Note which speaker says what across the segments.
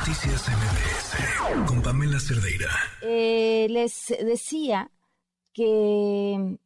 Speaker 1: Noticias MBS con Pamela Cerdeira.
Speaker 2: Eh, les decía que,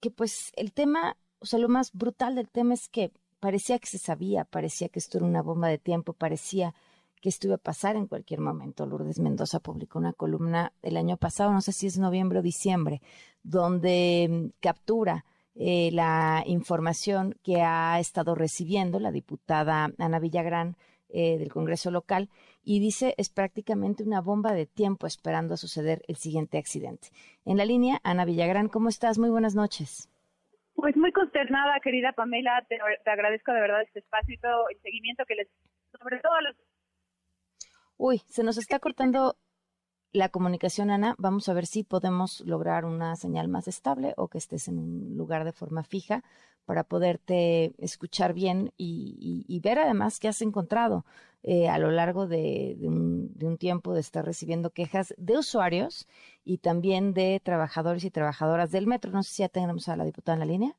Speaker 2: que pues el tema, o sea, lo más brutal del tema es que parecía que se sabía, parecía que esto era una bomba de tiempo, parecía que esto iba a pasar en cualquier momento. Lourdes Mendoza publicó una columna el año pasado, no sé si es noviembre o diciembre, donde mm, captura eh, la información que ha estado recibiendo la diputada Ana Villagrán eh, del Congreso local y dice es prácticamente una bomba de tiempo esperando a suceder el siguiente accidente. En la línea, Ana Villagrán, ¿cómo estás? Muy buenas noches.
Speaker 3: Pues muy consternada, querida Pamela, te, agradezco de verdad este espacio y todo el seguimiento que les, sobre todo a los...
Speaker 2: Uy, se nos está cortando la comunicación, Ana, vamos a ver si podemos lograr una señal más estable o que estés en un lugar de forma fija para poderte escuchar bien y, ver además qué has encontrado eh, a lo largo de, un, tiempo de estar recibiendo quejas de usuarios y también de trabajadores y trabajadoras del metro. No sé si ya tenemos a la diputada en la línea.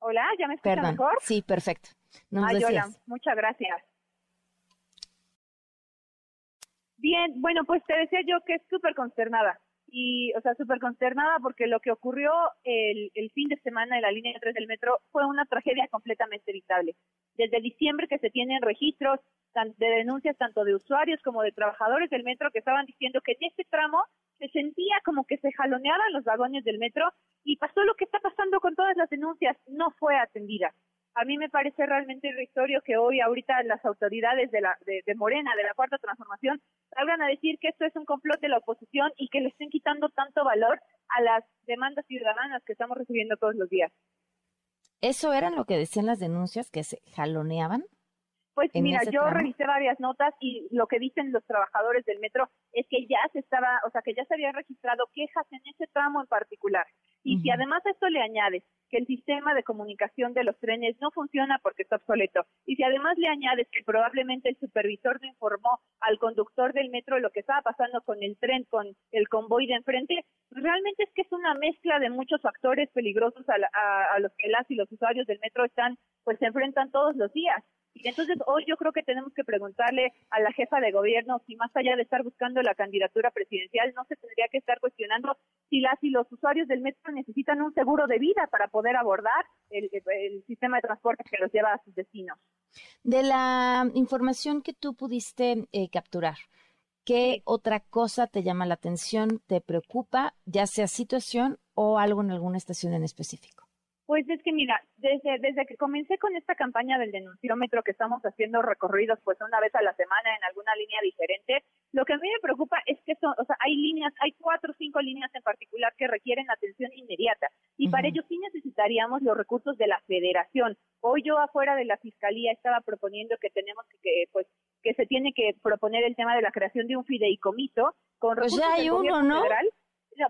Speaker 3: Hola, ¿ya me escuchas mejor?
Speaker 2: Sí, perfecto.
Speaker 3: hola, muchas gracias. Bien, bueno, pues te decía yo que es súper consternada. Y, o sea, súper consternada porque lo que ocurrió el, el, fin de semana en la línea 3 del metro fue una tragedia completamente evitable. Desde diciembre que se tienen registros de denuncias tanto de usuarios como de trabajadores del metro que estaban diciendo que en este tramo se sentía como que se jaloneaban los vagones del metro y pasó lo que está pasando con todas las denuncias, no fue atendida a mí me parece realmente irrisorio que hoy ahorita las autoridades de la de, Morena de la cuarta transformación salgan a decir que esto es un complot de la oposición y que le estén quitando tanto valor a las demandas ciudadanas que estamos recibiendo todos los días.
Speaker 2: ¿Eso era lo que decían las denuncias que se jaloneaban?
Speaker 3: Pues mira, yo revisé varias notas y lo que dicen los trabajadores del metro es que ya se estaba, o sea, que ya se habían registrado quejas en ese tramo en particular. Y si además a esto le añades que el sistema de comunicación de los trenes no funciona porque está obsoleto, y si además le añades que probablemente el supervisor no informó al conductor del metro lo que estaba pasando con el tren, con el convoy de enfrente, realmente es que es una mezcla de muchos factores peligrosos a, a los que las y los usuarios del metro están, pues se enfrentan todos los días. Entonces hoy yo creo que tenemos que preguntarle a la jefa de gobierno si más allá de estar buscando la candidatura presidencial, no se tendría que estar cuestionando si las y los usuarios del metro necesitan un seguro de vida para poder abordar el, sistema de transporte que los lleva a sus destinos.
Speaker 2: De la información que tú pudiste eh, capturar, ¿qué otra cosa te llama la atención, te preocupa, ya sea situación o algo en alguna estación en específico?
Speaker 3: Pues es que mira, desde, desde que comencé con esta campaña del denunciómetro que estamos haciendo recorridos pues una vez a la semana en alguna línea diferente, lo que a mí me preocupa es que son, o sea, hay líneas, hay cuatro o cinco líneas en particular que requieren atención inmediata y para ello sí necesitaríamos los recursos de la federación. Hoy yo afuera de la fiscalía estaba proponiendo que tenemos que, pues que se tiene que proponer el tema de la creación de un fideicomiso con
Speaker 2: pues
Speaker 3: recursos
Speaker 2: ya hay uno, ¿no?
Speaker 3: federal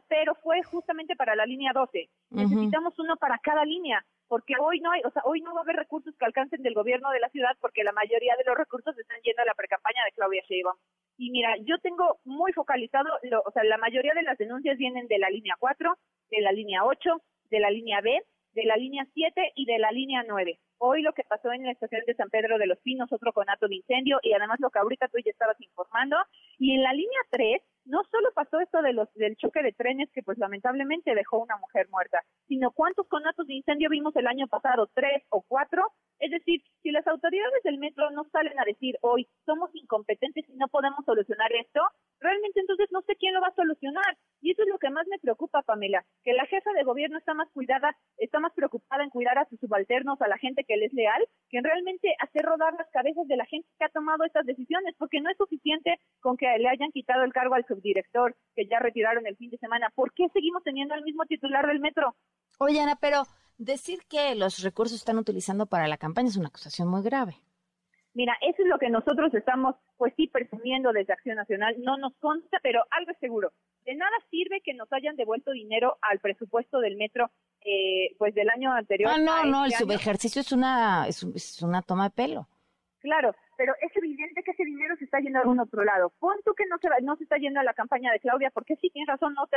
Speaker 3: pero fue justamente para la línea 12. Necesitamos uno para cada línea, porque hoy no hay, o sea, hoy no va a haber recursos que alcancen del gobierno de la ciudad, porque la mayoría de los recursos están yendo a la precampaña de Claudia Sheinbaum. Y mira, yo tengo muy focalizado, o sea, la mayoría de las denuncias vienen de la línea 4, de la línea 8, de la línea B, de la línea 7 y de la línea 9. Hoy lo que pasó en la estación de San Pedro de los Pinos, otro conato de incendio, y además lo que ahorita tú ya estabas informando. Y en la línea 3, no solo pasó esto de los, del choque de trenes que pues lamentablemente dejó una mujer muerta, sino cuántos conatos de incendio vimos el año pasado, tres o cuatro. Es decir, si las autoridades del metro no salen a decir hoy somos incompetentes y no podemos solucionar esto, realmente entonces no sé quién lo va a solucionar. Y eso es lo que más me preocupa, Pamela, que la jefa de gobierno está más cuidada, está más preocupada en cuidar a sus subalternos, a la gente que le es leal, que en realmente hacer rodar las cabezas de la gente que ha tomado estas decisiones, porque no es suficiente con que le hayan quitado el cargo al subdirector que ya retiraron el fin de semana. ¿Por qué seguimos teniendo al mismo titular del metro?
Speaker 2: Oye, Ana, pero decir que los recursos están utilizando para la campaña es una acusación muy grave.
Speaker 3: Mira, eso es lo que nosotros estamos, pues sí, presumiendo desde Acción Nacional. No nos consta, pero algo es seguro. De nada sirve que nos hayan devuelto dinero al presupuesto del metro, eh, pues del año anterior.
Speaker 2: Ah, no, no, el este subejercicio es una, es, es una toma de pelo.
Speaker 3: Claro, pero es evidente que ese dinero se está yendo a algún otro lado. Pon tú que no se, no se está yendo a la campaña de Claudia, porque sí tienes razón, no te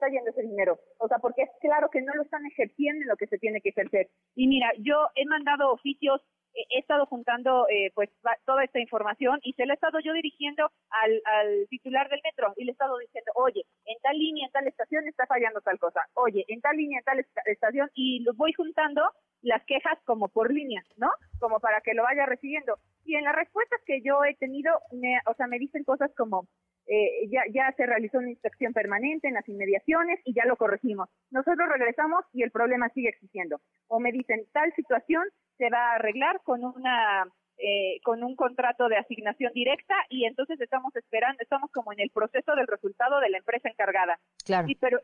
Speaker 3: está yendo ese dinero? O sea, porque es claro que no lo están ejerciendo en lo que se tiene que ejercer. Y mira, yo he mandado oficios he estado juntando eh, pues toda esta información y se la he estado yo dirigiendo al, al titular del metro y le he estado diciendo, oye, en tal línea, en tal estación está fallando tal cosa, oye, en tal línea, en tal estación y lo voy juntando las quejas como por línea, ¿no? Como para que lo vaya recibiendo. Y en las respuestas que yo he tenido, me, o sea, me dicen cosas como, eh, ya, ya se realizó una inspección permanente en las inmediaciones y ya lo corregimos. Nosotros regresamos y el problema sigue existiendo. O me dicen, tal situación se va a arreglar con una eh, con un contrato de asignación directa y entonces estamos esperando, estamos como en el proceso del resultado de la empresa encargada.
Speaker 2: Claro.
Speaker 3: Y, pero,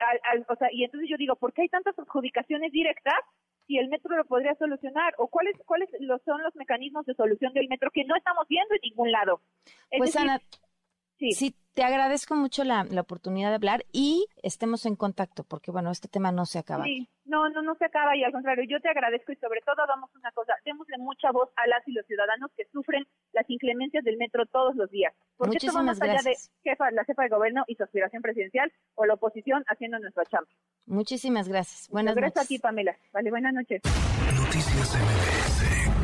Speaker 3: o sea, y entonces yo digo, ¿por qué hay tantas adjudicaciones directas si el metro lo podría solucionar? ¿O cuáles cuáles son los mecanismos de solución del metro que no estamos viendo en ningún lado?
Speaker 2: pues Ana, Sí. Te agradezco mucho la, la, oportunidad de hablar y estemos en contacto, porque bueno, este tema no se acaba.
Speaker 3: Sí, no, no, no se acaba y al contrario, yo te agradezco y sobre todo hagamos una cosa, démosle mucha voz a las y los ciudadanos que sufren las inclemencias del metro todos los días. Porque
Speaker 2: Muchísimas
Speaker 3: esto va
Speaker 2: más allá
Speaker 3: de jefa, la jefa de gobierno y su aspiración presidencial o la oposición haciendo nuestra chamba.
Speaker 2: Muchísimas gracias. Buenas
Speaker 3: gracias
Speaker 2: noches.
Speaker 3: a ti, Pamela. Vale, buenas noches.
Speaker 1: Noticias MBS